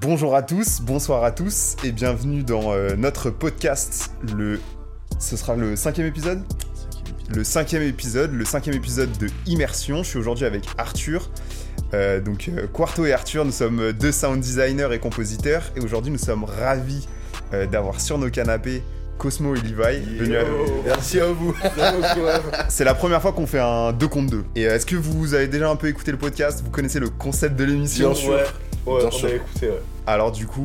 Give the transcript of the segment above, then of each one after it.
Bonjour à tous, bonsoir à tous et bienvenue dans euh, notre podcast. Le, ce sera le cinquième épisode? Le cinquième épisode, le cinquième épisode de Immersion. Je suis aujourd'hui avec Arthur. Euh, donc euh, Quarto et Arthur, nous sommes deux sound designers et compositeurs et aujourd'hui nous sommes ravis euh, d'avoir sur nos canapés Cosmo et Levi. venus à- Merci à vous. C'est la première fois qu'on fait un 2 contre 2. Et euh, est-ce que vous avez déjà un peu écouté le podcast? Vous connaissez le concept de l'émission? Bien sûr. Ouais, ouais Bien on sûr. a écouté, ouais. Alors du coup,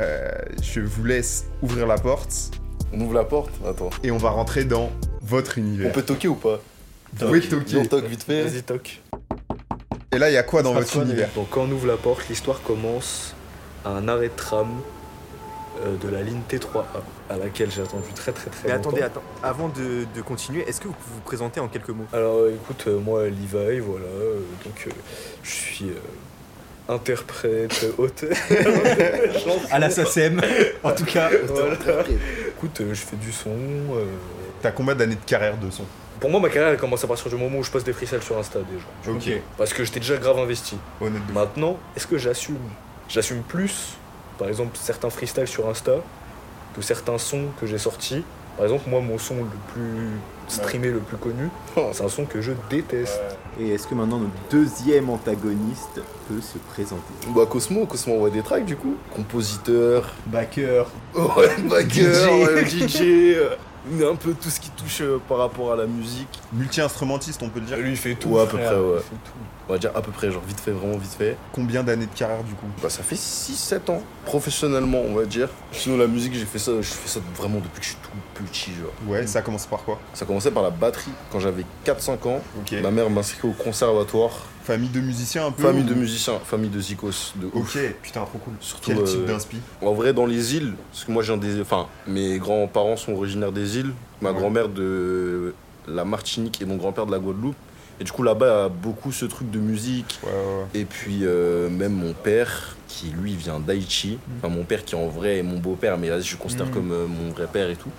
euh, je vous laisse ouvrir la porte On ouvre la porte Attends. et on va rentrer dans votre On univers. peut toquer ou pas Vous pouvez toquer. On toque vite fait. Vas-y, toc. Et là, il y a quoi dans votre univers Donc, quand on ouvre la porte, l'histoire commence à un arrêt de tram euh, de la ligne T3A, à laquelle j'ai attendu très très très Mais longtemps. attendez, attends, avant de, de continuer, est-ce que vous pouvez vous présenter en quelques mots? Alors, euh, écoute, euh, moi, Levi, voilà, euh, donc euh, je suis euh, interprète, auteur. À la SACEM, en tout cas. Voilà. Écoute, euh, je fais du son. euh, T'as combien d'années de carrière de son? Pour moi, ma carrière elle commence à partir du moment où je poste des freestyles sur Insta déjà. Ok. Parce que j'étais déjà grave investi. Honnête de Maintenant, est-ce que j'assume? J'assume plus, par exemple, certains freestyles sur Insta que certains sons que j'ai sortis. Par exemple, moi, mon son le plus streamé, le plus connu, c'est un son que je déteste. Et est-ce que maintenant notre deuxième antagoniste peut se présenter Bah Cosmo, Cosmo envoie des tracks du coup. Compositeur. Backer. Ouais, backer, DJ. DJ. Un peu tout ce qui touche euh, par rapport à la musique. Multi-instrumentiste, on peut le dire. Lui, il fait tout. Ouais, à peu frère, près, ouais. On va dire à peu près, genre vite fait, vraiment vite fait. Combien d'années de carrière du coup? Bah ça fait 6-7 ans. Professionnellement, on va dire. Sinon la musique, j'ai fait ça, je fais ça vraiment depuis que je suis tout petit, genre. Ouais, ça commence par quoi? Ça commençait par la batterie quand j'avais 4-5 ans. Ma mère m'a inscrit au conservatoire. Famille de musiciens un peu Famille ou- de musiciens, famille de zikos, de ouf. Ok, putain, trop cool. Surtout, Quel euh, type d'inspi En vrai, dans les îles, parce que moi, j'ai un des. Enfin, mes grands-parents sont originaires des îles. Ma Ouais. grand-mère de la Martinique et mon grand-père de la Guadeloupe. Et du coup, là-bas, il y a beaucoup ce truc de musique. Ouais, ouais, ouais. Et puis, euh, même mon père, qui lui vient d'Haïti. Enfin, mon père qui en vrai est mon beau-père, mais là, je le considère Mm. comme euh, mon vrai père et tout.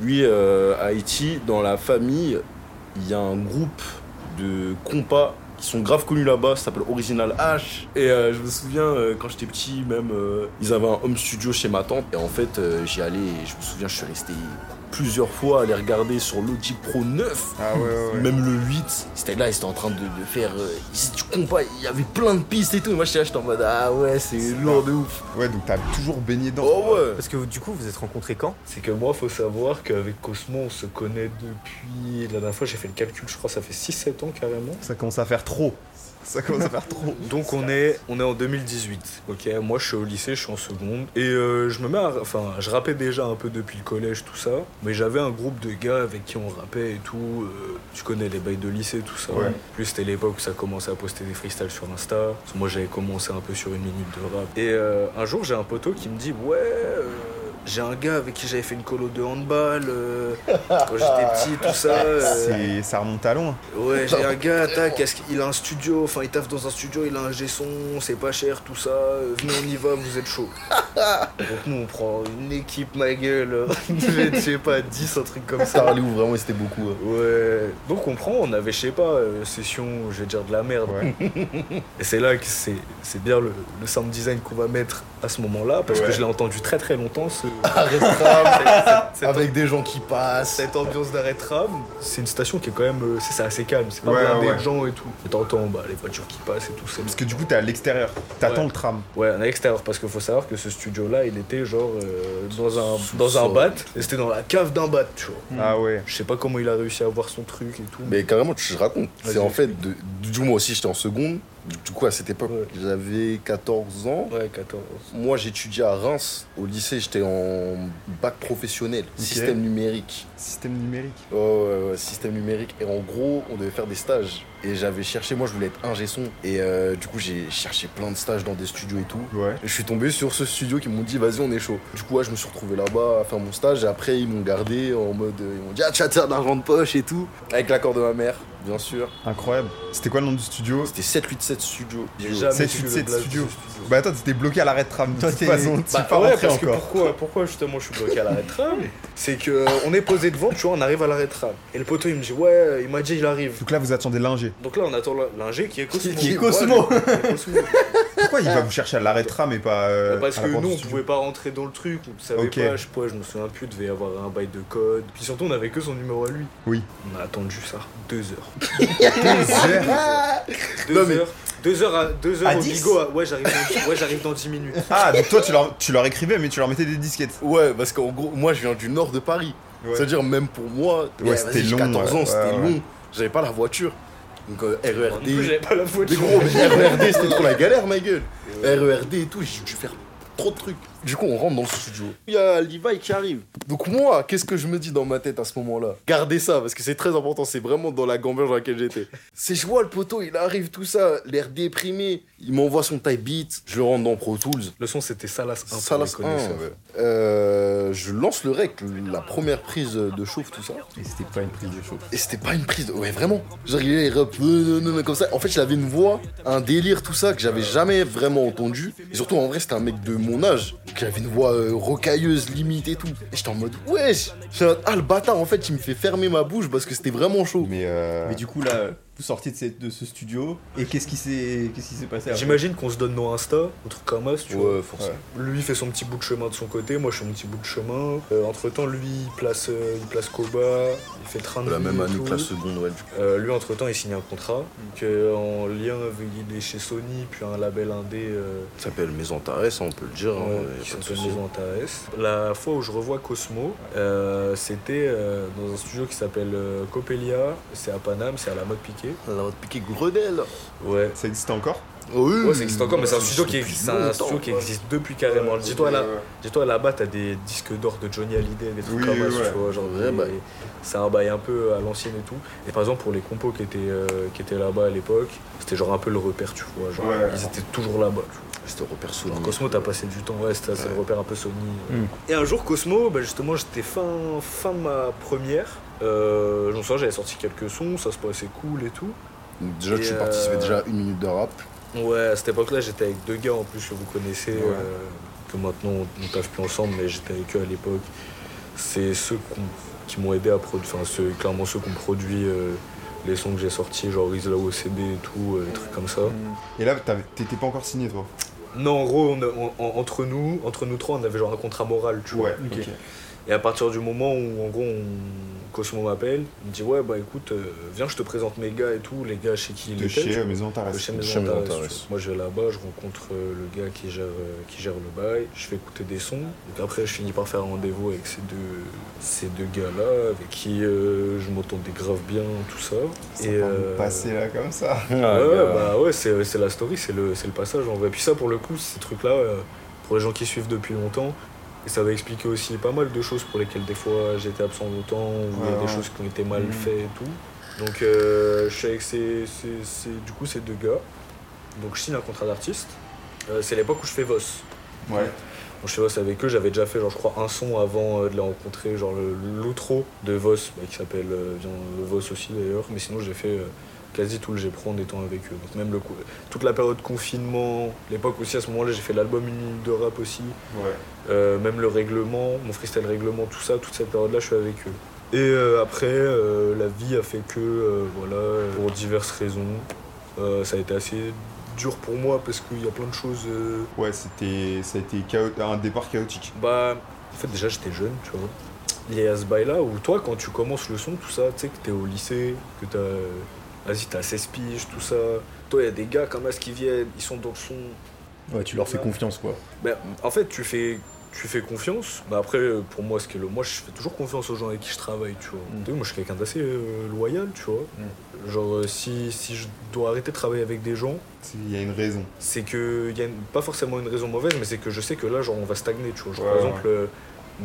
Lui, euh, à Haïti, dans la famille, il y a un groupe de compas qui sont grave connus là-bas, ça s'appelle Original H. Et euh, je me souviens, euh, quand j'étais petit, même, euh, ils avaient un home studio chez ma tante. Et en fait, j'y allais, et je me souviens, je suis resté plusieurs fois à les regarder sur Logic Pro 9. Ah ouais, ouais, ouais. Même le 8, c'était là, ils étaient en train de, de faire. euh, du compas, il y avait plein de pistes et tout. Et moi, j'étais en mode, ah ouais, c'est lourd de ouf. Ouais, donc t'as toujours baigné dedans. Oh ouais. Parce que du coup, vous êtes rencontrés quand? C'est que moi, faut savoir qu'avec Cosmo, on se connaît depuis. La dernière fois, j'ai fait le calcul, je crois, ça fait 6-7 ans carrément. Ça commence à faire trop. Ça commence à faire trop. Donc on est, on est en 2018. Ok, moi je suis au lycée, je suis en seconde. Et euh, je me mets à. Enfin, je rappais déjà un peu depuis le collège, tout ça. Mais j'avais un groupe de gars avec qui on rappait et tout. euh, tu connais les bails de lycée, tout ça. Ouais. Plus c'était l'époque où ça commençait à poster des freestyles sur Insta. Moi j'avais commencé un peu sur une minute de rap. Et euh, un jour j'ai un poteau qui me dit Ouais. J'ai un gars avec qui j'avais fait une colo de handball euh, quand j'étais petit, tout ça. euh, C'est, ça remonte à loin. Ouais, j'ai un gars, tac, qu'il a un studio, enfin il taffe dans un studio, il a un G-son, c'est pas cher, tout ça, euh, venez on y va, vous êtes chaud. Donc nous on prend une équipe, ma gueule, je sais pas, 10, un truc comme ça. Où vraiment c'était beaucoup. hein. Ouais, donc on prend, on avait, je sais pas, euh, session, je vais dire de la merde. Ouais. Et c'est là que c'est c'est bien le, le sound design qu'on va mettre à ce moment-là, parce Ouais. que je l'ai entendu très très longtemps, ce, Arrêt de tram, cette- avec des gens qui passent. cette ambiance d'arrêt de tram, c'est une station qui est quand même, euh, c'est assez calme, c'est pas Ouais, blindé ouais. de gens et tout. Et t'entends bah, les voitures qui passent et tout, Parce que du coup, t'es à l'extérieur. T'attends Ouais. le tram. Ouais, à l'extérieur, parce qu'il faut savoir que ce studio-là, il était genre euh, dans un, Sous dans un bat, et c'était dans la cave d'un bat, tu vois. Ah ouais. Je sais pas comment il a réussi à avoir son truc et tout. Mais carrément, je raconte. C'est en fait, de, du coup, moi aussi j'étais en seconde. Du coup, à cette époque, Ouais. j'avais 14 ans. Ouais, 14. Moi, j'étudiais à Reims. Au lycée, j'étais en bac professionnel, système numérique. Système numérique. Ouais, ouais, ouais, système numérique. Et en gros, on devait faire des stages. Et j'avais cherché, moi je voulais être ingé son. Et euh, du coup, j'ai cherché plein de stages dans des studios et tout. Ouais. Et je suis tombé sur ce studio qui m'ont dit, vas-y, on est chaud. Du coup, ouais, je me suis retrouvé là-bas à faire mon stage. Et après, ils m'ont gardé en mode, euh, ils m'ont dit, ah, tu te faire de l'argent de poche et tout. Avec l'accord de ma mère, bien sûr. Incroyable. C'était quoi le nom du studio? C'était 787 Studio. J'ai jamais 787 su le blaze studio. Bah attends, t'étais bloqué à l'arrêt de tram. Toi, t'es- t'y Bah pas ouais, parce que pourquoi, pourquoi justement je suis bloqué à l'arrêt de tram? C'est que euh, on est posé devant, tu vois, on arrive à l'arrêt de tram. Et le poteau il me dit ouais, il m'a dit il arrive. Donc là, vous attendez l'ingé. Donc là on attend l'ingé qui est Cosmo. Qui est Cosmo. Ouais. Pourquoi il va vous chercher à l'arrêt de tram et pas. euh, Parce à que nous, on pouvait pas rentrer dans le truc, on savait pas, je sais pas, je me souviens plus, devait y avoir un bail de code. Puis surtout, on avait que son numéro à lui. Oui. On a attendu ça, deux heures. Deux heures. Deux Non, mais- heures. Deux heures, à, deux heures À au 10? bigot. à- Ouais, j'arrive dans, ouais, j'arrive dans 10 minutes. Ah, donc toi, tu leur, tu leur écrivais, mais tu leur mettais des disquettes. Ouais, parce qu'en gros, moi, je viens du nord de Paris. Ouais. C'est-à-dire, même pour moi, Ouais, c'était long, 14 ans, ouais, c'était ouais, ouais. long. J'avais pas la voiture. Donc, euh, RERD. J'avais pas la Mais voiture. gros, mais RERD, c'était trop la galère, ma gueule. RERD et tout, j'ai dû faire trop de trucs. Du coup, on rentre dans le studio. Il y a Levi qui arrive. Donc, moi, qu'est-ce que je me dis dans ma tête à ce moment-là? Gardez ça, parce que c'est très important, c'est vraiment dans la gamberge dans laquelle j'étais. C'est je vois le poteau, il arrive, tout ça, l'air déprimé. Il m'envoie son type beat, je le rentre dans Pro Tools. Le son, c'était Salas 1 Ça, là, pour les connaisseurs. Euh, je lance le rec, la première prise de chauffe, tout ça. Et c'était pas une prise de chauffe. Et c'était pas une prise de... Ouais, vraiment. Genre, il est rap, euh, non, non, comme ça. En fait, il avait une voix, un délire, tout ça, que j'avais jamais vraiment entendu. Et surtout, en vrai, c'était un mec de mon âge, qui avait une voix euh, rocailleuse, limite et tout. Et j'étais en mode, wesh J'étais en mode, Ah, le bâtard, en fait, il me fait fermer ma bouche parce que c'était vraiment chaud. Mais euh. Mais du coup, là, sortiez de, cette- de ce studio, et qu'est-ce qui s'est qu'est-ce qui s'est passé après J'imagine qu'on se donne nos Insta, un truc comme ça, tu vois. Ouais. Lui il fait son petit bout de chemin de son côté, moi je fais mon petit bout de chemin. entre temps, lui il place, euh, il place Koba, il fait train de La même année la seconde, ouais. Euh, lui, entre temps, il signe un contrat donc, euh, en lien avec il est chez Sony, puis un label indé euh, Ça s'appelle Maison Tarès, on peut le dire. hein, ouais, qui s'appelle. Maison Antares. La fois où je revois Cosmo, euh, c'était euh, dans un studio qui s'appelle euh, Copelia, c'est à Paname, c'est à la mode piquée. Te piquer Grenelle. Ouais. Ça existe encore? Oui, Ouais, ça existe encore, mais c'est un studio qui existe depuis un longtemps, studio qui ouais. existe depuis carrément. Dis-toi là, dis-toi là-bas, t'as des disques d'or de Johnny Hallyday, des trucs Oui, comme ça, ouais. tu vois, genre bah. c'est un bail un peu à l'ancienne et tout. Et par exemple pour les compos qui étaient euh, qui étaient là-bas à l'époque, c'était genre un peu le repère, tu vois, genre Ouais. ils étaient toujours là-bas. C'était repère Sony. Cosmo, t'as passé du temps, ouais, c'était le repère un peu Sony. Mm. Et un jour Cosmo, bah, justement, j'étais fin fin de ma première. Euh, je me souviens, j'avais sorti quelques sons, ça se passait cool et tout. Donc déjà, Et, tu participais euh, déjà une minute de rap. Ouais, à cette époque-là, j'étais avec deux gars en plus que vous connaissez, Ouais. euh, que maintenant on, on taffe plus ensemble, mais j'étais avec eux à l'époque. C'est ceux qu'on- qui m'ont aidé à produire, enfin, ceux, clairement ceux qui ont produit euh, les sons que j'ai sortis, genre Isla OCB et tout, euh, des trucs comme ça. Et là, t'étais pas encore signé, toi? Non, en gros, on a- on- en- entre nous, entre nous trois, on avait genre un contrat moral, tu vois. ok. Et à partir du moment où, en gros, on- Cosmo m'appelle, il me dit Ouais, bah écoute, euh, viens, je te présente mes gars et tout, les gars chez qui il De était. chez Maison De Tarès. chez Maison. Moi je vais là-bas, je rencontre euh, le gars qui gère, euh, qui gère le bail, je fais écouter des sons. Donc après je finis par faire un rendez-vous avec ces deux, ces deux gars-là, avec qui euh, je m'entendais grave bien, tout ça. Ça va euh, passer là comme ça. Ouais, ouais, bah ouais, c'est c'est la story, c'est le, c'est le passage en vrai. Puis ça pour le coup, ces trucs-là, pour les gens qui suivent depuis longtemps, et ça va expliquer aussi pas mal de choses pour lesquelles des fois j'étais absent longtemps, ou il y a Ouais, des choses qui ont été mal Mhm. faites et tout. Donc euh, je suis avec ces, ces- ces- du coup ces deux gars. Donc je signe un contrat d'artiste. Euh, c'est l'époque où je fais Voss. Ouais. Donc je fais Voss avec eux, j'avais déjà fait genre je crois un son avant euh, de les rencontrer, genre l'outro de Voss, bah, qui s'appelle Voss aussi d'ailleurs. Mais sinon j'ai fait quasi tout le G-Pro en étant avec eux. Donc même le coup, toute la période confinement, l'époque aussi à ce moment-là j'ai fait l'album Une minute de rap aussi. Ouais. Euh, même le règlement, mon freestyle règlement, tout ça, toute cette période-là, je suis avec eux. Et euh, après, euh, la vie a fait que, voilà, pour diverses raisons, ça a été assez dur pour moi parce qu'il y a plein de choses. Ouais, c'était, ça a été un départ chaotique. Bah, en fait, déjà, j'étais jeune, tu vois. Il y a ce bail-là où toi, quand tu commences le son, tout ça, tu sais, que t'es au lycée, que t'as. Vas-y, t'as 16 piges, tout ça. Toi, il y a des gars comme ça qui viennent, ils sont dans le son, Ouais, tu leur fais confiance, quoi. Ben, en fait, tu fais, tu fais confiance. Mais après, euh, pour moi, ce qui est le, moi, je fais toujours confiance aux gens avec qui je travaille, tu vois. Mm. Moi, je suis quelqu'un d'assez euh, loyal, tu vois. Genre, euh, si, si je dois arrêter de travailler avec des gens, C'est- Il y a une raison. c'est que y a une- pas forcément une raison mauvaise, mais c'est que je sais que là, genre, on va stagner, tu vois. Genre, Ouais, par exemple, euh,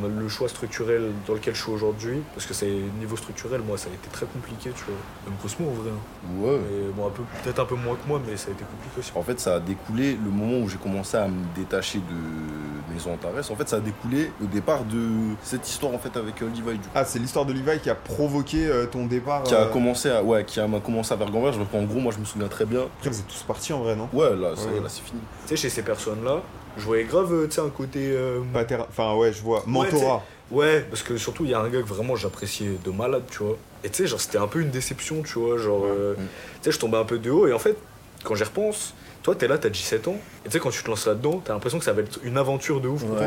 le choix structurel dans lequel je suis aujourd'hui, parce que c'est niveau structurel, moi, ça a été très compliqué, tu vois. Même Cosmo, en vrai. hein. Ouais. Mais bon, un peu, peut-être un peu moins que moi, mais ça a été compliqué aussi. En fait, ça a découlé le moment où j'ai commencé à me détacher de Maison Antares. En fait, ça a découlé au départ de cette histoire en fait avec euh, Levi du coup. Ah, c'est l'histoire de Levi qui a provoqué euh, ton départ. Qui a euh, commencé à ouais, qui a m'a commencé à qu'en gros, moi, je me souviens très bien. Après, vous êtes tous partis en vrai, non? Ouais, là, Ouais. là, c'est fini. Tu sais, chez ces personnes-là, je voyais grave, euh, tu sais, un côté. euh, Enfin, ouais, je vois. Mentorat. Ouais, parce que surtout, il y a un gars que vraiment j'appréciais de malade, tu vois. Et tu sais, genre, c'était un peu une déception, tu vois. Genre, euh, Mm. tu sais, je tombais un peu de haut. Et en fait, quand j'y repense, toi, t'es là, t'as 17 ans, et tu sais, quand tu te lances là-dedans, t'as l'impression que ça va être une aventure de ouf pour tout.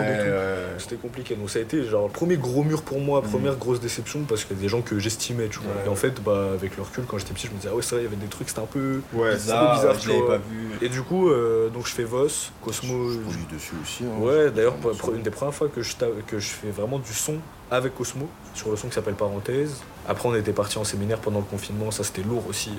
C'était compliqué, donc ça a été genre le premier gros mur pour moi, première grosse déception parce qu'il y a des gens que j'estimais, tu vois. Ouais. Et en fait, bah, avec le recul, quand j'étais petit, je me disais, ah ouais, c'est vrai, il y avait des trucs, c'était un peu. Ouais, bizarre, je tu vois. pas vu. Et du coup, euh, donc je fais Voss, Cosmo. Je produis dessus aussi. hein. Ouais, d'ailleurs, une des premières fois que je, que je fais vraiment du son avec Cosmo, sur le son qui s'appelle Parenthèse. Après, on était parti en séminaire pendant le confinement, ça c'était lourd aussi.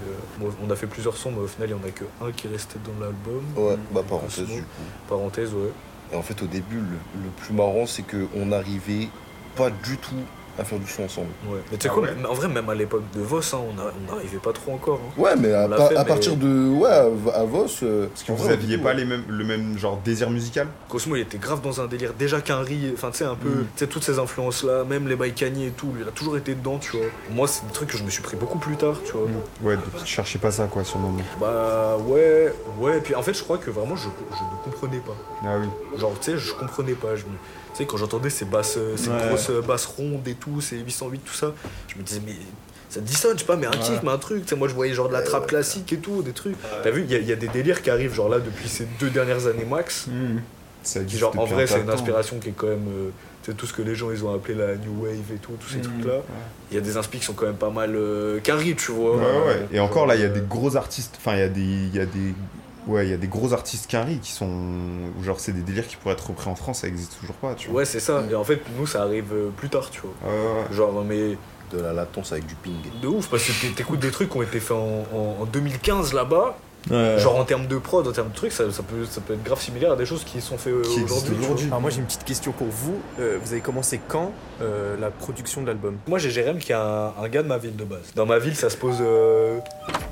euh. On a fait plusieurs sons, mais au final, il n'y en a que un qui est resté dans l'album. Ouais, bah parenthèse Cosmo. du coup. Parenthèse, ouais. Et en fait, au début, le, le plus marrant, c'est qu'on n'arrivait pas du tout à faire du son ensemble. ouais. Mais tu sais Ah quoi, ouais en vrai, même à l'époque de Voss, hein, on n'arrivait pas trop encore. hein. Ouais, mais à, On l'a pa- fait, à mais- partir de. Ouais, à, à Vos. euh, Parce que vous aviez pas les mêmes, le même genre désir musical? Cosmo, il était grave dans un délire. Déjà qu'un riz, enfin, tu sais, un peu, Mm. tu sais, toutes ces influences-là, même les Kanye et tout, lui, il a toujours été dedans, tu vois. Moi, c'est des trucs que je me suis pris beaucoup plus tard, tu vois. Ouais, tu cherchais pas ça quoi sur le moment. Bah, ouais, ouais. Puis en fait, je crois que vraiment, je, je ne comprenais pas. Ah oui. Genre, tu sais, je comprenais pas. Je me- sais, quand j'entendais ces basses, euh, ces Ouais. grosses euh, basses rondes et tout, ces 808, tout ça, je me disais, mais ça dissonne, je sais pas, mais un kick, mais un truc. Tu sais, moi, je voyais genre de la trappe classique et tout, des trucs. T'as vu, il y, a- il y a des délires qui arrivent, genre là, depuis ces deux dernières années max. Ça Qui, genre, en vrai, un c'est une inspiration qui est quand même. euh, tu sais, tout ce que les gens ils ont appelé la new wave et tout, tous ces Mhm. trucs-là. Il y a des inspi qui sont quand même pas mal euh, carrés, tu vois. Ouais, ouais. Et encore là, il y a Euh, des gros artistes. Enfin, il y a des, il y a des, ouais, il y a des gros artistes quinri qui sont, ou genre c'est des délires qui pourraient être repris en France, ça existe toujours pas, tu vois. Ouais, c'est ça. Et en fait, nous, ça arrive euh, plus tard, tu vois. Ouais, ouais, ouais. Genre, mais De la latence avec du ping. de ouf, parce que t'é- t'écoutes des trucs qui ont été faits en, en- en 2015 là-bas. Ouais. Genre, en termes de prod, en termes de trucs, ça, ça peut, ça peut être grave similaire à des choses qui sont faites euh, aujourd'hui. Alors moi j'ai une petite question pour vous. Euh, vous avez commencé quand euh, la production de l'album? Moi, j'ai Jérém qui est un, un gars de ma ville de base. Dans ma ville, ça se pose. euh,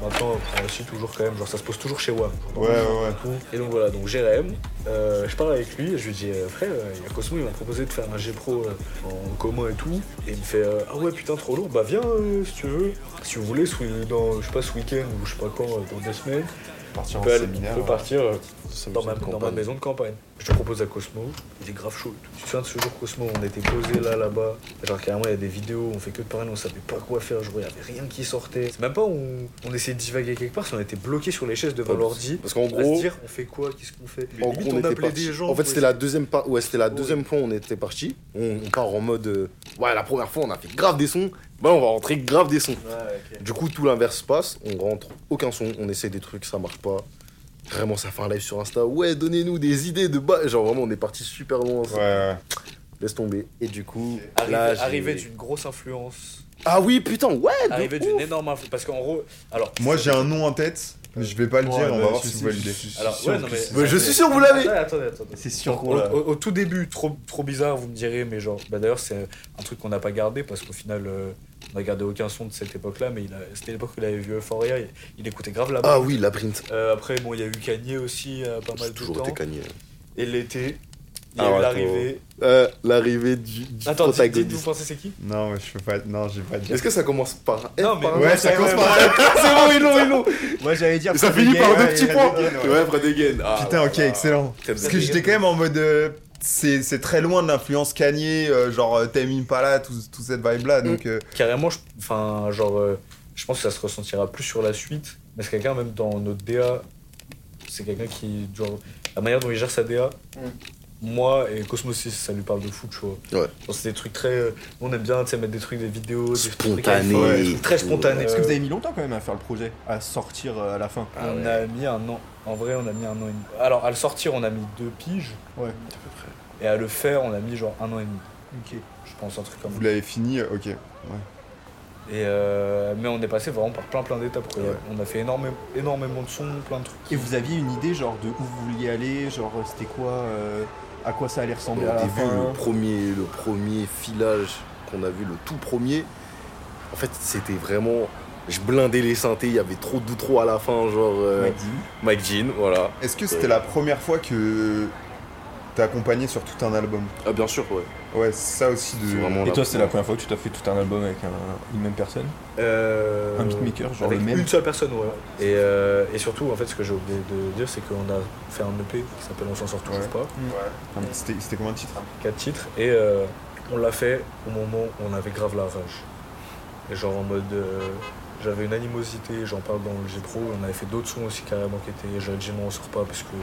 maintenant, aussi toujours quand même, genre ça se pose toujours chez WAM. Ouais, ouais, ouais. Et donc voilà, donc Jérém, euh, je parle avec lui et je lui dis, euh, frère, euh, il y a Cosmo, il m'a proposé de faire un G-Pro euh, en commun et tout. Et il me fait, ah ouais, putain, trop lourd, bah viens si tu veux. Si vous voulez, dans, je sais pas, ce week-end ou je sais pas quand, dans deux semaines, Partir on en peut, aller- séminaire. on peut ouais. partir euh, dans ma, dans maison de campagne. Je te propose à Cosmo, il est grave chaud. et tout. Tu te souviens de ce jour Cosmo, on était posé là, là-bas? Genre carrément, il y a des vidéos, on fait que de parler, on savait pas quoi faire. Genre, il y avait rien qui sortait. C'est même pas on, on essayait de divaguer quelque part, c'est on était bloqué sur les chaises devant Ouais, l'ordi. Parce qu'en À se gros, dire, on fait quoi, qu'est-ce qu'on fait? en Limite, gros, on, on était appelait parti. des gens. En fait, c'était la deuxième part. Ouais, c'était la Ouais. deuxième fois où on était parti. On, on part en mode. euh, ouais, la première fois, on a fait grave des sons. Bah, on va rentrer grave des sons. Du coup, tout l'inverse se passe. On rentre aucun son. On essaie des trucs, ça marche pas. Vraiment, ça fait un live sur Insta. Ouais, donnez-nous des idées de bas. Genre, vraiment, on est parti super loin. Ouais. Laisse tomber. Et du coup, Arrivé, là, j'ai- arrivé d'une grosse influence. Ah oui, putain, ouais. Arrivé d'une énorme influence. Parce qu'en gros, alors. Moi j'ai un nom en tête, je vais pas le dire, on va voir si vous validez. Alors, ouais, non, mais- je suis sûr que vous l'avez. Attendez, attendez. C'est sûr Au, qu'on l'a. au- au tout début, trop, trop bizarre, vous me direz, mais genre, bah d'ailleurs, c'est un truc qu'on n'a pas gardé parce qu'au final, euh, on n'a gardé aucun son de cette époque-là, mais il a- c'était l'époque où il avait vu Euphoria, il, il écoutait grave là-bas. Ah oui, la print. Euh, après, bon, il y a eu Kanye aussi, euh, pas mal J'ai de toujours temps. été cagné. Et l'été, il y Ah a eu ouais, l'arrivée. Euh, L'arrivée du, du Attends, dites, dites, vous protagoniste. pensez c'est qui Non, mais je peux pas. Non, je vais pas dire. Est-ce que ça commence par F Non, mais- par Ouais, ça commence par. C'est bon, ils l'ont, ils l'ont. Moi j'allais dire. Ça finit par deux petits points. Ouais. Fred Again. Ah, Putain, ok, excellent. Parce que j'étais quand même en mode. euh, c'est c'est très loin de l'influence Kanye, euh, genre Tame Impala, tout, toute cette vibe là. Donc, euh, Carrément, je- enfin, genre, euh, je pense que ça se ressentira plus sur la suite. Mais c'est quelqu'un, même dans notre DA, c'est quelqu'un qui, genre, la manière dont il gère sa DA, moi et Cosmos 6, ça lui parle de fou, tu vois. Ouais. Genre, c'est des trucs très. euh, on aime bien, tu sais, mettre des trucs, des vidéos, des trucs Spontané. des trucs très spontanés. Est-ce que vous avez mis longtemps quand même à faire le projet À sortir euh, à la fin? Ah on ouais. a mis un an. En vrai, on a mis un an et demi. Alors, à le sortir, on a mis deux piges. Ouais. Et à le faire, on a mis genre un an et demi. Ok. Je pense, un truc comme vous l'avez fini, euh, ok. Ouais. Et euh, mais on est passé vraiment par plein plein d'étapes. Ouais. On a fait énormément, énormément de sons, plein de trucs. Et vous aviez une idée genre de où vous vouliez aller Genre c'était quoi euh, À quoi ça allait ressembler à Au la début, fin le premier, le premier filage qu'on a vu, le tout premier, en fait, c'était vraiment. Je blindais les synthés, il y avait trop d'outro à la fin, genre. euh. Mike Jean, voilà. Est-ce que c'était la première fois que t'as accompagné sur tout un album? Ah, bien sûr, ouais. Ouais, c'est ça aussi de. Et toi, c'est la première fois que tu t'as fait tout un album avec un- une même personne Euh, Un beatmaker, genre avec le même une seule personne, ouais. Et, euh, et surtout, en fait, ce que j'ai oublié de dire, c'est qu'on a fait un EP qui s'appelle On s'en sort toujours Ouais. pas, Enfin, C'était c'était combien de titres quatre titres, et euh, on l'a fait au moment où on avait grave la rage. Et genre en mode. euh, j'avais une animosité, j'en parle dans le G Pro, on avait fait d'autres sons aussi carrément qui étaient, j'avais dit non on sort pas parce que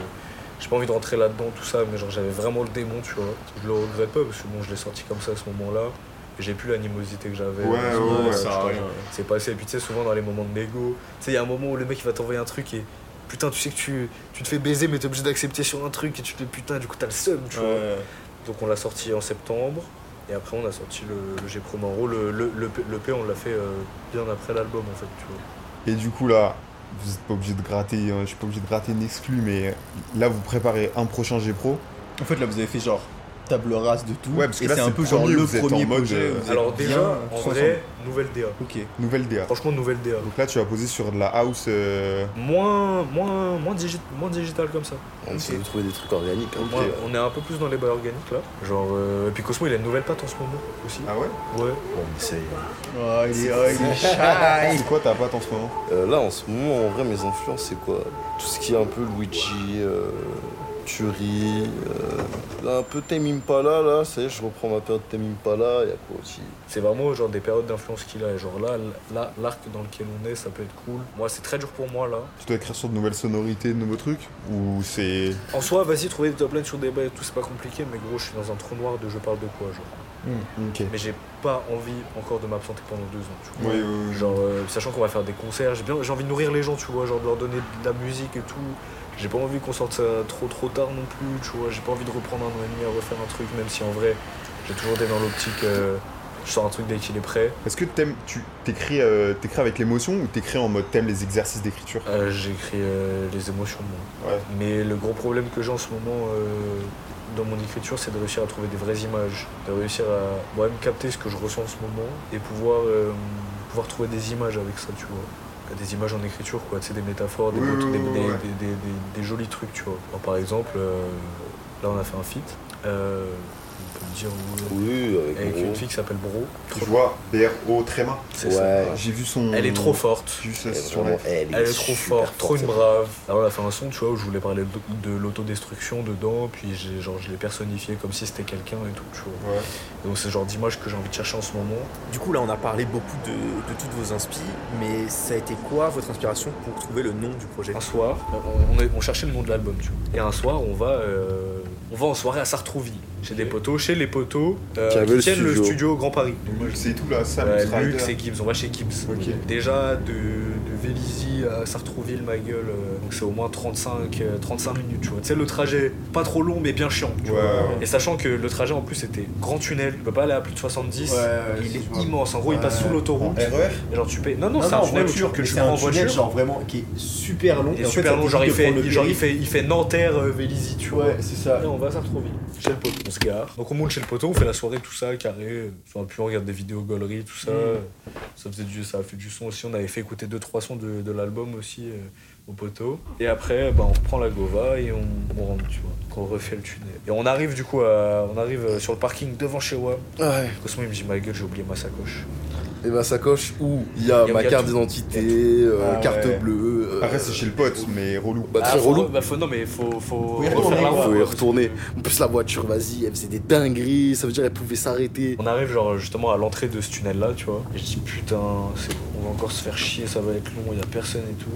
j'ai pas envie de rentrer là-dedans, tout ça, mais genre j'avais vraiment le démon, tu vois. Je le regrette pas parce que bon, je l'ai sorti comme ça à ce moment-là, et j'ai plus l'animosité que j'avais. Ouais, ouais, ça. C'est passé, et puis tu sais, souvent dans les moments de négo, tu sais, il y a un moment où le mec il va t'envoyer un truc et putain, tu sais que tu, tu te fais baiser, mais t'es obligé d'accepter sur un truc et tu te dis putain, du coup t'as le seum, tu vois. Donc on l'a sorti en septembre. Et après on a sorti le, le G Pro Manro. Le, le, le, P- le P on l'a fait euh, bien après l'album en fait, tu vois. Et du coup, là, vous êtes pas obligé de gratter, hein, je suis pas obligé de gratter une exclue, mais là, vous préparez un prochain G Pro. En fait, là, vous avez fait genre table rase de tout. Ouais, parce que et là, c'est un peu genre le premier mode, projet. euh, Alors bien déjà, en vrai, nouvelle DA. Ok. Nouvelle DA. Franchement, nouvelle DA. Donc là, tu vas poser sur de la house. euh, Moins, moins, moins, digi- moins digital comme ça. On essaie de trouver des trucs organiques. hein. Moi, on est un peu plus dans les bails organiques là. Genre, euh, et puis Cosmo il a une nouvelle patte en ce moment aussi. Ah ouais? Ouais. Bon, on essaye. Oh, il est, oh, il est shy. C'est quoi ta patte en ce moment? Euh, là, en ce moment, en vrai, mes influences, c'est quoi? Tout ce qui est un peu Luigi, euh, Euh, un peu Tame Impala, là, ça y est, je reprends ma période Tame Impala, il y a quoi aussi C'est vraiment genre des périodes d'influence qu'il a. Et genre là, là, l'arc dans lequel on est, ça peut être cool. Moi, c'est très dur pour moi là. Tu dois écrire sur de nouvelles sonorités, de nouveaux trucs Ou c'est. En soi, vas-y, trouver des top lines sur des bails et tout, c'est pas compliqué, mais gros, je suis dans un trou noir de je parle de quoi, genre. Ok. Mais j'ai pas envie encore de m'absenter pendant deux ans, tu vois. Oui, oui, oui. Genre, euh, sachant qu'on va faire des concerts, j'ai bien, j'ai envie de nourrir les gens, tu vois, genre de leur donner de la musique et tout. J'ai pas envie qu'on sorte ça trop trop tard non plus, tu vois. J'ai pas envie de reprendre un an et demi à refaire un truc, même si en vrai, j'ai toujours été dans l'optique, euh, je sors un truc dès qu'il est prêt. Est-ce que t'aimes, tu t'écris, euh, t'écris avec l'émotion ou t'écris en mode t'aimes les exercices d'écriture? Euh, J'écris euh, les émotions, moi. Ouais. Mais le gros problème que j'ai en ce moment dans mon écriture, c'est de réussir à trouver des vraies images, de réussir à moi-même capter ce que je ressens en ce moment et pouvoir, pouvoir trouver des images avec ça, tu vois. Des images en écriture, quoi, des métaphores, des, Oui, des, ouais. jolis trucs, tu vois. Alors, par exemple, euh, là, on a fait un feat, euh, où- Oui, avec, une fille qui s'appelle Bro. Je vois BRO Tréma. C'est ça. Ouais. J'ai vu son. Elle est trop forte. J'ai vu ça Elle est vraiment- elle Elle est trop forte, trop une brave. Alors on a fait un son, tu vois, où je voulais parler de, de l'autodestruction dedans, puis j'ai, genre, je l'ai personnifié comme si c'était quelqu'un et tout, tu vois. Ouais. Donc c'est le genre d'image que j'ai envie de chercher en ce moment. Du coup, là, on a parlé beaucoup de, de toutes vos inspi, mais ça a été quoi votre inspiration pour trouver le nom du projet? Un soir, on, on est- on cherchait le nom de l'album, tu vois. Et un soir, on va, euh, on va en soirée à Sartrouville, chez des potos, chez les potos euh, Qui qui le tiennent le studio. studio Grand Paris. Donc, et tout là, Sam, Ouais. Lux et Gibbs, on va chez Gibbs. Ok. Déjà de Vélizy à Sartrouville, ma gueule, euh, donc c'est au moins 35, euh, 35 minutes, tu vois. Tu sais, le trajet, pas trop long mais bien chiant. tu Ouais, vois. ouais. Et sachant que le trajet en plus était grand tunnel, il peut pas aller à plus de 70, Ouais, ouais, il est immense. En gros, il passe sous l'autoroute. RER Et genre, tu payes. Non, non, Non, c'est un tunnel tu- voiture, que tu c'est prends en un tunnel voiture. genre vraiment qui est super long. Et en fait, super ça long, genre il fait, genre il fait, il fait Nanterre, euh, Vélizy, tu vois. Ouais, c'est ça. Et on va à Sartrouville, chez le poteau, on se gare. Donc on monte chez le poteau, on fait la soirée, tout ça, carré. Enfin, puis on regarde des vidéos gauleries, tout ça. Ça, faisait du, ça a fait du son aussi. On avait fait écouter 2-3 sons de, l'album aussi euh, au poteau. Et après, bah, on reprend la Gova et on, on rentre, tu vois. Donc on refait le tunnel. Et on arrive du coup, à- on arrive euh, sur le parking devant chez WAM. Ouais. Cosmo il me dit, ma gueule, j'ai oublié ma sacoche. Et ma sacoche où il y a Il y a- ma il y a carte d'identité, euh, Ah carte ouais. bleue. euh, Après, c'est chez le pote, mais relou. Bah, très faut, relou. bah, faut- non, mais faut, faut y retourner, la. Faut y En plus, la voiture, vas-y, elle faisait des dingueries. Ça veut dire qu'elle pouvait s'arrêter. On arrive genre justement à l'entrée de ce tunnel là, tu vois. Et je dis putain, c'est- on va encore se faire chier, ça va être long, il y a personne et tout.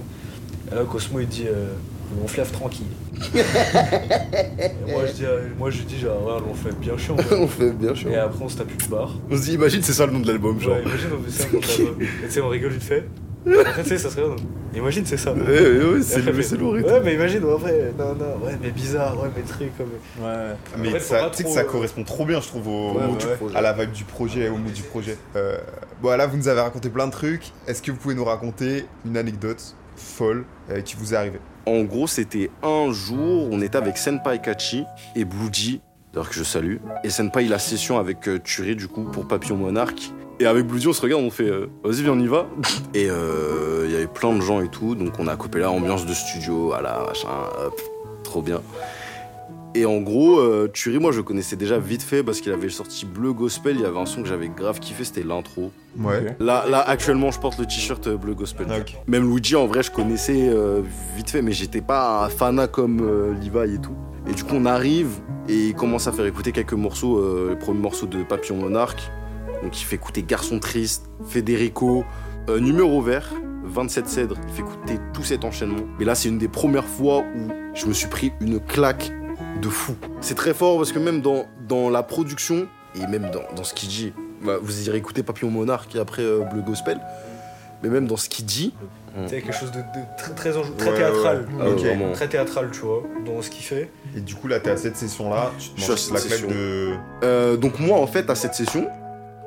Et là Cosmo il dit euh, on flaffe tranquille. et moi je dis, euh, moi je dis genre ouais, on fait bien chiant. on fait bien chaud. et après on se tape une barre. On se dit, imagine, c'est ça le nom de l'album, genre. Ouais, imagine on fait ça, on tape- et tu sais on rigole vite fait. Après tu sais ça serait Imagine c'est ça. Ouais, ouais, c'est le, c'est. Ouais mais imagine en vrai, non non, ouais mais bizarre, ouais mais truc comme. Ouais. Mais En fait, faut ça, pas tu sais que trop, ça euh, correspond trop bien, je trouve, au, Ouais, au- ouais, ouais. à la vibe du projet, au mood du projet. Euh, bon, là, vous nous avez raconté plein de trucs. Est-ce que vous pouvez nous raconter une anecdote folle euh, qui vous est arrivée En gros, c'était un jour, on était avec Senpai Kachi et Blue G, d'ailleurs que je salue. Et Senpai, il a session avec euh, du coup, pour Papillon Monarque. Et avec Blue G, on se regarde, on fait euh, vas-y, viens, on y va. Et euh, il y avait plein de gens et tout, donc on a coupé la ambiance de studio, voilà, machin, hop, trop bien. Et en gros, euh, Turi, moi, je connaissais déjà vite fait parce qu'il avait sorti Bleu Gospel. Il y avait un son que j'avais grave kiffé, c'était l'intro. Ouais. Là, là, actuellement, je porte le t-shirt euh, Bleu Gospel. Ok. Même Luigi, en vrai, je connaissais euh, vite fait, mais j'étais pas un fanat comme euh, Levi et tout. Et du coup, on arrive et il commence à faire écouter quelques morceaux, euh, les premiers morceaux de Papillon Monarque. Donc, il fait écouter Garçon Triste, Federico, Euh, numéro vert, 27 cèdres, il fait écouter tout cet enchaînement. Mais là, c'est une des premières fois où je me suis pris une claque de fou. C'est très fort parce que même dans, dans la production et même dans, dans ce qu'il dit, bah, vous irez écouter Papillon Monarque et après euh, Bleu Gospel, mais même dans ce qu'il dit, C'est quelque chose de, de très, très, enjou- très Ouais, théâtral. ouais. ah. Très théâtral, tu vois, dans ce qu'il fait. Et du coup, là, t'es à cette session-là, tu te Je suis à manges cette la session. de. Euh, donc moi, en fait, à cette session,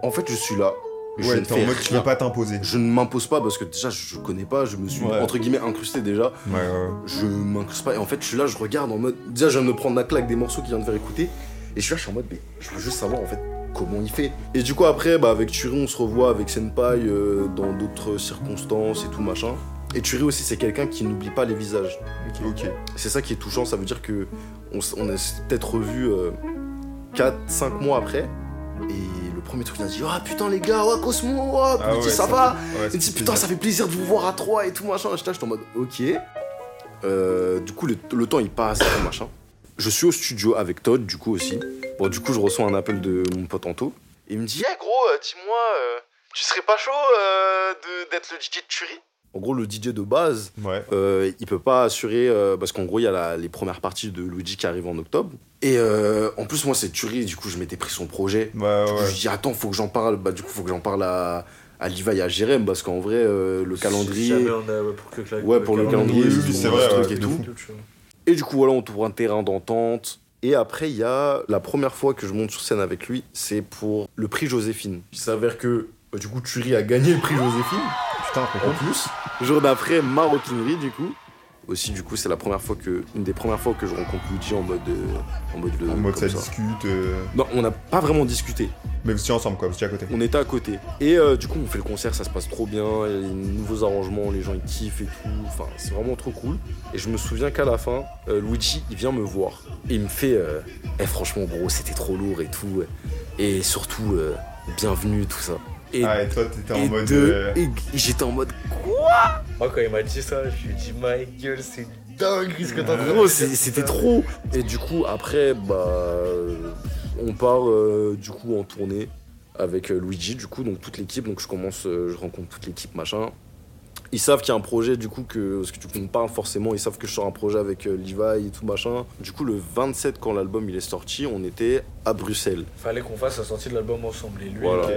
en fait, je suis là. Je Ouais, ne t'es en fais mode, tu veux pas t'imposer. Je ne m'impose pas parce que déjà, je connais pas, je me suis, Ouais. entre guillemets, incrusté déjà. Ouais, ouais. Je m'incruste pas. Et en fait, je suis là, je regarde en mode. Déjà, je viens de me prendre la claque des morceaux qu'il vient de faire écouter. Et je suis là, je suis en mode, mais je veux juste savoir, en fait, comment il fait. Et du coup, après, bah, avec Turi, on se revoit avec Senpai euh, dans d'autres circonstances et tout machin. Et Turi aussi, c'est quelqu'un qui n'oublie pas les visages. Ok. C'est ça qui est touchant, ça veut dire que on, est peut-être revu 4-5 mois après. Et premier truc, il a dit Ah putain, les gars, ouais, Cosmo, oh, Ah ouais, ça ça va Ouais, Il dit Putain, plaisir. ça fait plaisir de vous voir à trois et tout machin. J'étais en mode Ok. Euh, du coup, le, le temps il passe, machin. Je suis au studio avec Todd, du coup aussi. Bon, du coup, je reçois un appel de mon pote Anto. Il me dit Hey gros, euh, dis-moi, euh, tu serais pas chaud euh, d'être le DJ de Turi En gros, le DJ de base, Ouais. il peut pas assurer parce qu'en gros il y a la- les premières parties de Luigi qui arrivent en octobre et euh, en plus moi c'est Turi du coup je m'étais pris son projet Ouais, du coup, ouais. je dis attends faut que j'en parle bah du coup faut que j'en parle à à Liva et à Jérém parce qu'en vrai euh, le calendrier Jamais on a, ouais, pour que Ouais, pour le calendrier, c'est vrai, truc ouais, et tout. et du coup voilà on trouve un terrain d'entente et après il y a la première fois que je monte sur scène avec lui c'est pour le prix Joséphine il s'avère que euh, du coup Turi a gagné le prix Joséphine Putain, en plus. Jour d'après, maroquinerie du coup. Aussi, du coup, c'est la première fois que, une des premières fois que je rencontre Luigi en mode, euh, en mode, de- En mode ça discute. euh, Non, on n'a pas vraiment discuté. Mais vous étiez ensemble quoi, vous étiez à côté. On était à côté. Et euh, du coup, on fait le concert, ça se passe trop bien. Il y a des nouveaux arrangements, les gens ils kiffent et tout. Enfin, c'est vraiment trop cool. Et je me souviens qu'à la fin, euh, Luigi, il vient me voir et il me fait, euh, Eh, franchement, gros, c'était trop lourd et tout. Et surtout, euh, bienvenue, tout ça. Et, Ah, et toi, t'étais en mode. de- euh, et j'étais en mode Moi, quand il m'a dit ça, je lui ai dit, my gueule, c'est dingue ce que t'as Gros, c'était trop. Et du coup, après, bah, on part euh, du coup en tournée avec euh, Luigi, du coup, donc toute l'équipe. Donc je commence, euh, je rencontre toute l'équipe, machin. Ils savent qu'il y a un projet, du coup, que, parce que coup, on parle forcément, ils savent que je sors un projet avec euh, Levi et tout, machin. Du coup, le 27, quand l'album il est sorti, on était à Bruxelles. Fallait qu'on fasse la sortie de l'album ensemble. Et lui, Voilà.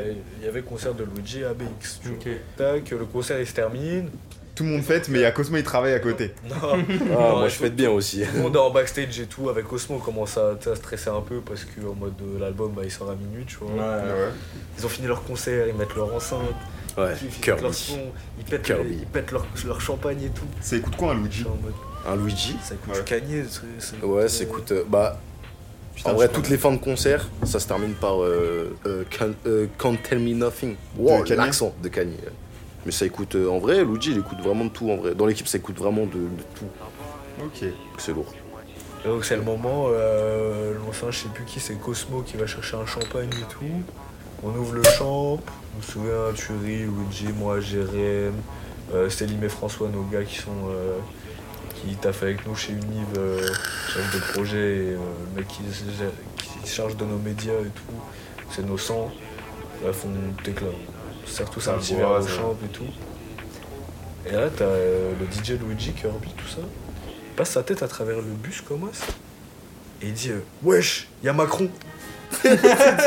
il, y avait concert de Luigi à BX. tu vois. Tac, le concert il se termine. Tout le monde fête, mais il y a Cosmo, il travaille à côté. Non, Ah, moi, je fête bien aussi. on est en backstage et tout avec Cosmo, on commence à, tu stresser un peu parce qu'en mode de l'album bah, il sort à minuit, tu vois. Ouais. Ils ont fini leur concert, ils mettent leur enceinte, Ouais, ils mettent Kirby. leur son, ils pètent, Kirby. ils pètent leur, leur champagne et tout. Ça écoute quoi un Luigi mode, Un Luigi. ça coûte Ouais. du c'est- Ouais, c'est écoute, euh, bah, Putain, en vrai, toutes les fins de concert, ça se termine par euh, euh, can't, euh, Can't Tell Me Nothing. Wow, Kanye l'accent de Kanye. Mais ça écoute, euh, en vrai, Luigi, il écoute vraiment de tout, en vrai. Dans l'équipe, ça écoute vraiment de, de tout. Ok. C'est lourd. Et donc c'est le moment, euh, enfin je sais plus qui, c'est Cosmo qui va chercher un champagne et tout. On ouvre le champ, je me souviens, Thury, Luigi, moi, Jérém, euh, Célim et François, nos gars qui sont euh, qui taffent avec nous chez Univ, euh, chef de projet, et, euh, le mec qui, qui charge de nos médias et tout. C'est nos sangs. Bref, on t'éclate. On sert tous Ça un petit le verre au champ et tout. Et là, t'as le DJ Luigi Kirby, tout ça. Il passe sa tête à travers le bus comme ça. Et il dit euh, Wesh, y a Macron Il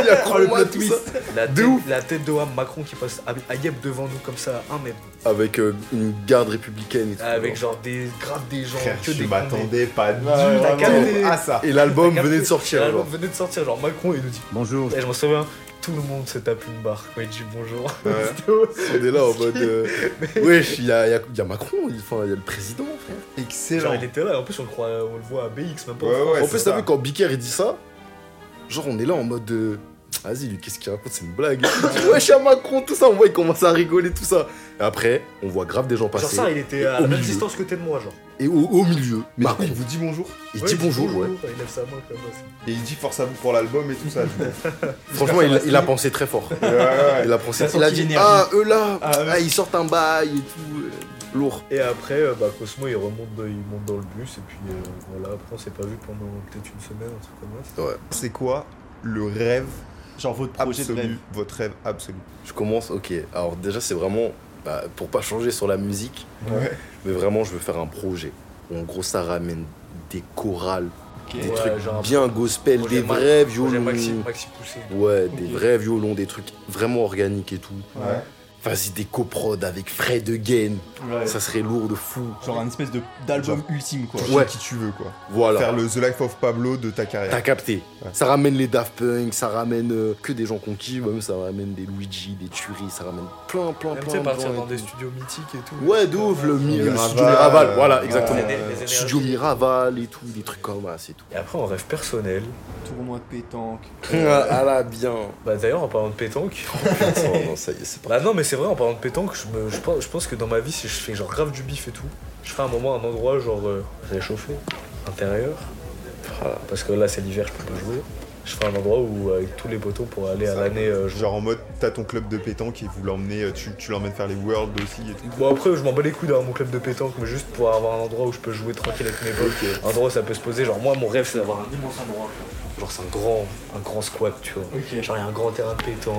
y a Chroma, tout ça. la De tête, ouf. la tête de Wam Macron qui passe à, à Yep devant nous comme ça un mètre. Avec euh, une garde républicaine et tout. Avec genre des grave des gens, Frère, que je des m'attendais pas du tout à ça. Et l'album venait de sortir. L'album venait de sortir, genre Macron il nous dit Bonjour. Et je m'en souviens, tout le monde se tape une barre quand il dit bonjour. Ouais. On est là en mode. euh, Wesh, il y a, il y a- il y a Macron, il enfin, il y a le président, frère. Genre Excellent. il était là, en plus on le, croit, on le voit à BX, même pas. Ouais, ouais, en plus, ça. t'as vu quand Biker il dit ça Genre, on est là en mode. de Vas-y, lui, qu'est-ce qu'il raconte C'est une blague. Il dit, Wesh, a Macron, tout ça. On voit, il commence à rigoler, tout ça. Et après, on voit grave des gens Genre passer. ça, il était à la même distance que t'es de moi, genre. Et au, au milieu, Mais Macron. il vous dit bonjour. Il Ouais, dit bonjour, ouais. Il lève sa main comme ça. Et il dit force à vous pour l'album et tout ça. Franchement, il, il a pensé très fort. Ouais, ouais, ouais. Il a pensé. Il a dit. Ah, eux là Ah, ah. Ils sortent un bail et tout. Lourd. Et après, euh, bah, Cosmo il remonte, dans- il monte dans le bus et puis euh, voilà, après on s'est pas vu pendant peut-être une semaine, un truc comme ça. Ouais. C'est quoi le rêve Genre votre projet de absolu rêve. Votre rêve absolu? Je commence, ok. Alors déjà, c'est vraiment bah, pour pas changer sur la musique, Ouais. mais vraiment, je veux faire un projet. où En gros, ça ramène des chorales, des Ouais, trucs genre bien gospel, des vrais violons. Maxi, Maxi Poussé. Ouais, des vrais violons, des trucs vraiment organiques et tout. Ouais. Vas-y, des coprods avec Fred Again. Ouais. Ça serait lourd de fou. Genre un espèce de d'album ultime quoi. Ouais. qui tu veux, quoi. Voilà. Faire le The Life of Pablo de ta carrière. T'as capté. Ouais. Ça ramène les Daft Punk, ça ramène euh, que des gens qu'on kiffe, même ça ramène des Luigi, des tueries, ça ramène plein, plein, Même tu plein sais, de partir gens dans des tout. studios mythiques et tout. Ouais, de ouf, le, mi- le Miraval, studio Miraval, euh, voilà, exactement. studio. Miraval et tout, des trucs comme ça, c'est tout. Et après, en rêve personnel. Tournoi de pétanque. ah là, bien. Bah d'ailleurs, en parlant de pétanque. non, ça y est, c'est pas. Bah non, mais c'est vrai, en parlant de pétanque, je, me, je, pense, je pense que dans ma vie, si je fais genre grave du bif et tout, je ferai un moment, un endroit genre euh, réchauffé, intérieur. Voilà, parce que là, c'est l'hiver, je peux pas jouer. Je ferai un endroit où, avec tous les poteaux, pour aller à l'année euh. Genre en mode, t'as ton club de pétanque et vous l'emmenez, euh, tu, tu l'emmènes faire les Worlds aussi et tout. Bon, après, je m'en bats les couilles d'avoir mon club de pétanque, mais juste pour avoir un endroit où je peux jouer tranquille avec mes potes. Un endroit où ça peut se poser. Genre, moi, mon rêve, c'est d'avoir un immense endroit. Genre, c'est un grand, un grand squat, tu vois. Ok. Genre, il y a un grand terrain de pétanque.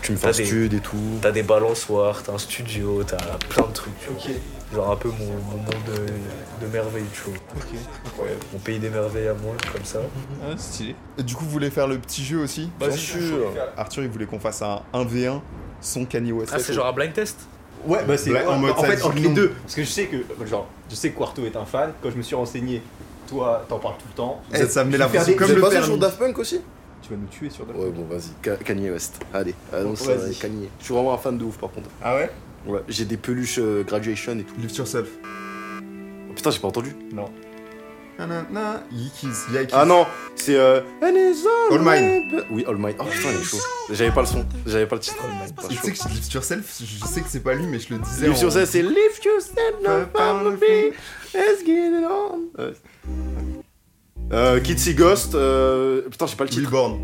Tu me fais un stud et tout. T'as des balançoires, t'as un studio, t'as plein de trucs, tu vois. Genre un peu mon, mon monde de, de merveilles, tu vois. Mon pays des merveilles à moi, comme ça. Ah, stylé. Et du coup, vous voulez faire le petit jeu aussi? Bien sûr. Arthur, il voulait qu'on fasse un 1v1 son Kanye West. Ah, c'est genre un blind test? Ouais, bah c'est en mode en fait entre les deux. Parce que je sais que genre je sais que Quarto est un fan. Quand je me suis renseigné, toi t'en parles tout le temps. Eh, ça me met la pression comme Vous êtes le sur Daft Punk aussi Tu vas nous tuer sur Daft Ouais, bon, vas-y. Ka- Kanye West. Allez, avec Kanye. Je suis vraiment un fan de ouf, par contre. Ah ouais? Ouais, j'ai des peluches euh, graduation et tout. Lift yourself. Oh, putain, j'ai pas entendu. Non. Nanana, Yikis, Yikis. Ah non, c'est euh. All All Mine. Oui, All Mine. Oh putain, il est chaud. J'avais pas le son, j'avais pas le titre. Tu sais que je Lift yourself, je sais que c'est pas lui, mais je le disais. En- sur ça, c'est Lift yourself, no problem, let's get it on. Ouais. Euh, Kitsy Ghost, euh... putain, j'ai pas le titre. Non.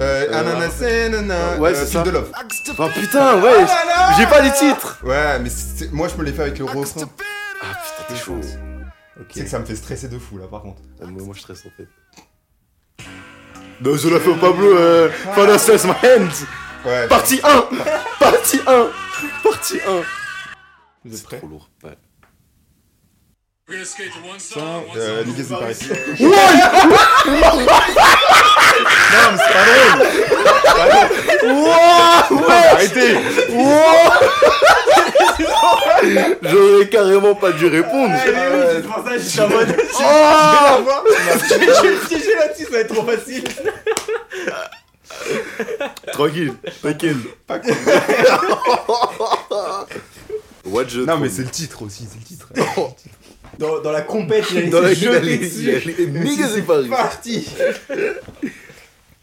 Euh, Euh, Ananas, nanana, ouais, euh, c'est ça. the Love. Oh putain, ouais, j'ai pas les titres. Ouais, mais c'est- moi je me l'ai fait avec le refrain. Ah putain, t'es chaud. Ok. C'est que ça me fait stresser de fou là par contre. Ah, moi, moi, je stresse en fait. Non, je la fais Pablo, euh, Says My Hands. Ouais. Partie 1 Partie 1 Partie 1 Vous êtes prêts Trop lourd, ouais. Euh, Niggas in Paris. Ouais Non, mais c'est pas drôle. Wouah Ouais Arrêtez. J'aurais carrément pas dû répondre. c'est pour ça que j'étais en mode. Je vais piéger là-dessus, ça va être trop facile. Tranquille, tranquille. Pas cool. What je Non, mais c'est le titre aussi, c'est le titre. Dans, dans la compète, il Dans jeter dessus. Parti.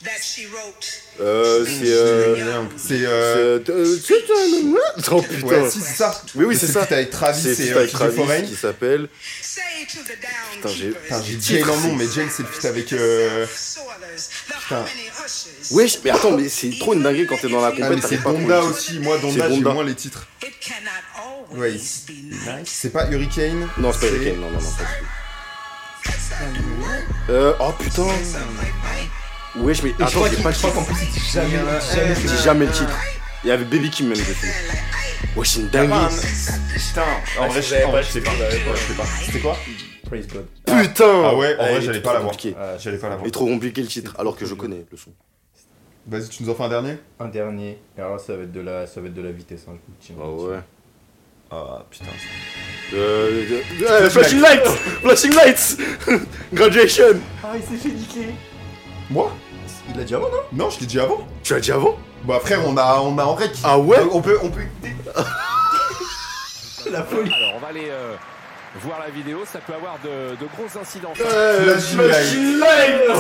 that she wrote. Euh, c'est euh. C'est euh. c'est, euh, c'est- Oh putain. Ouais, si, c'est ça. Oui, oui, c'est ça. C'est avec Travis C'est euh, avec Travis Foreign. qui s'appelle. Putain, j'ai- j'ai Jay en nom, mais Jay c'est le feat avec. Euh... Putain. Wesh, mais attends, mais c'est trop une dinguerie quand t'es dans la Ah, compète, c'est Donda aussi. Moi, Donda, C'est j'ai moins les titres. Nice. C'est pas Hurricane. titre. Non, c'est pas Hurricane, non, non, non, pas du tout. Euh, oh putain. Wesh, mais attends, j'ai pas le je crois titre. qu'en plus, il dit jamais, jamais. J'ai jamais le titre. Il y avait Baby Kim même dessus. Wesh, c'est une Ah, dinguerie. Putain, en Ah, vrai, si je sais pas. Je sais pas. C'était quoi Praise God. Putain. Ah ouais, en Ah, vrai, il j'allais pas l'avoir. compliqué. Ah, J'allais pas Il l'avoir. est trop compliqué le titre, alors que je connais le son. Vas-y, tu nous en fais un dernier? Un dernier. Et alors là, ça va être de la, ça va être de la vitesse. Hein, je vous le tiens. Ah ouais. Ah putain. Euh, de- euh, flashing lights Flashing lights Graduation Ah, il s'est fait niquer. Moi Il l'a dit avant, non? Non, je l'ai dit avant. Tu l'as dit avant? Bah frère, on a, on a en rec. Ah ouais? On peut, on peut écouter. La folie. Alors, on va aller euh, voir la vidéo. Ça peut avoir de, de gros incidents. Euh, Flashing lights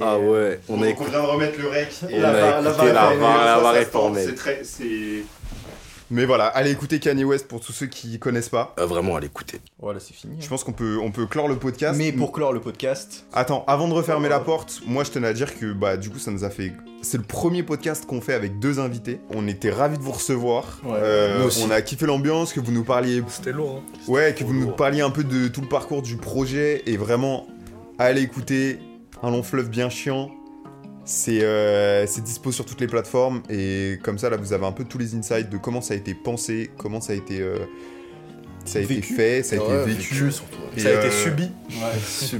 Ah ouais, on On écouté. vient de remettre le rec. On a écouté la var- la très, c'est. Mais voilà, allez écouter Kanye West pour tous ceux qui connaissent pas. Ah, vraiment, à l'écouter. Voilà, c'est fini. Je pense qu'on peut, on peut clore le podcast. Mais pour clore le podcast, Attends, avant de refermer la porte, moi je tenais à dire que bah du coup ça nous a fait. C'est le premier podcast qu'on fait avec deux invités. On était ravis de vous recevoir. Ouais. Euh, Nous aussi. on a kiffé l'ambiance, que vous nous parliez. C'était lourd, hein. Ouais, que vous nous parliez un peu de tout le parcours du projet et vraiment allez écouter un long fleuve bien chiant. C'est euh, c'est dispo sur toutes les plateformes et comme ça là vous avez un peu tous les insights de comment ça a été pensé, comment ça a été euh, ça a été fait, ça a Ouais, été vécu. vécu, surtout. Ça a été euh, subi.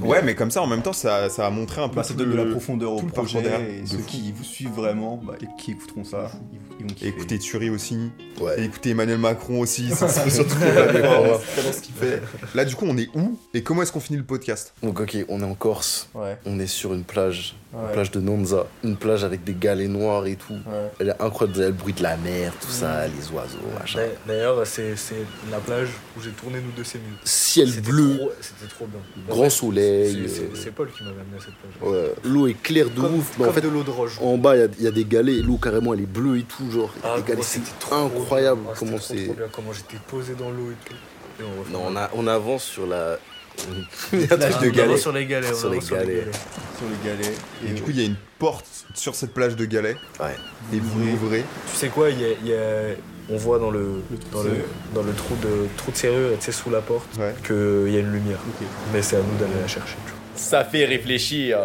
Ouais, mais comme ça en même temps ça, ça a montré un peu Bah, ça tout donne de le- la profondeur au projet et De ceux fou. qui vous suivent vraiment bah, et qui écouteront ça, ils, ils vont kiffer. Écoutez Thury aussi, Ouais. et écoutez Emmanuel Macron aussi, c'est dispo sur toutes les plateformes. C'est vraiment ce qu'il fait. Là du coup on est où et comment est-ce qu'on finit le podcast? Donc, ok, on est en Corse. Ouais, On est sur une plage, une plage de Nonza. Une plage avec des galets noirs et tout. ouais. Elle est incroyable, vous avez le bruit de la mer, tout ça, les oiseaux, machin. D'a- D'ailleurs, c'est la plage où j'ai tourné nous deux ces minutes. Ciel bleu, C'était trop bien. grand soleil. c'est- euh, C'est Paul qui m'avait amené à cette plage. ouais, L'eau est claire de Comme- ouf. En fait, de l'eau de roche. en bas, il y a- il y, a des galets. L'eau, carrément, elle est bleue et tout. Genre, Ah, c'est incroyable. Ah, comment c'est. comment j'étais posé dans l'eau et tout. Et on Non, on, a- on avance sur la. il y a un Plage truc de galets. sur les galets. on Sur les galets. Sur les galets. Et du coup il y a une porte sur cette plage de galets Ouais. et vous l'ouvrez. Tu sais quoi, il y a, il y a- on voit dans le, dans de le, serrure. dans le trou de, trou de serrure, tu sais, sous la porte, Ouais. qu'il y a une lumière. Mais c'est à nous d'aller la chercher. Ça fait réfléchir.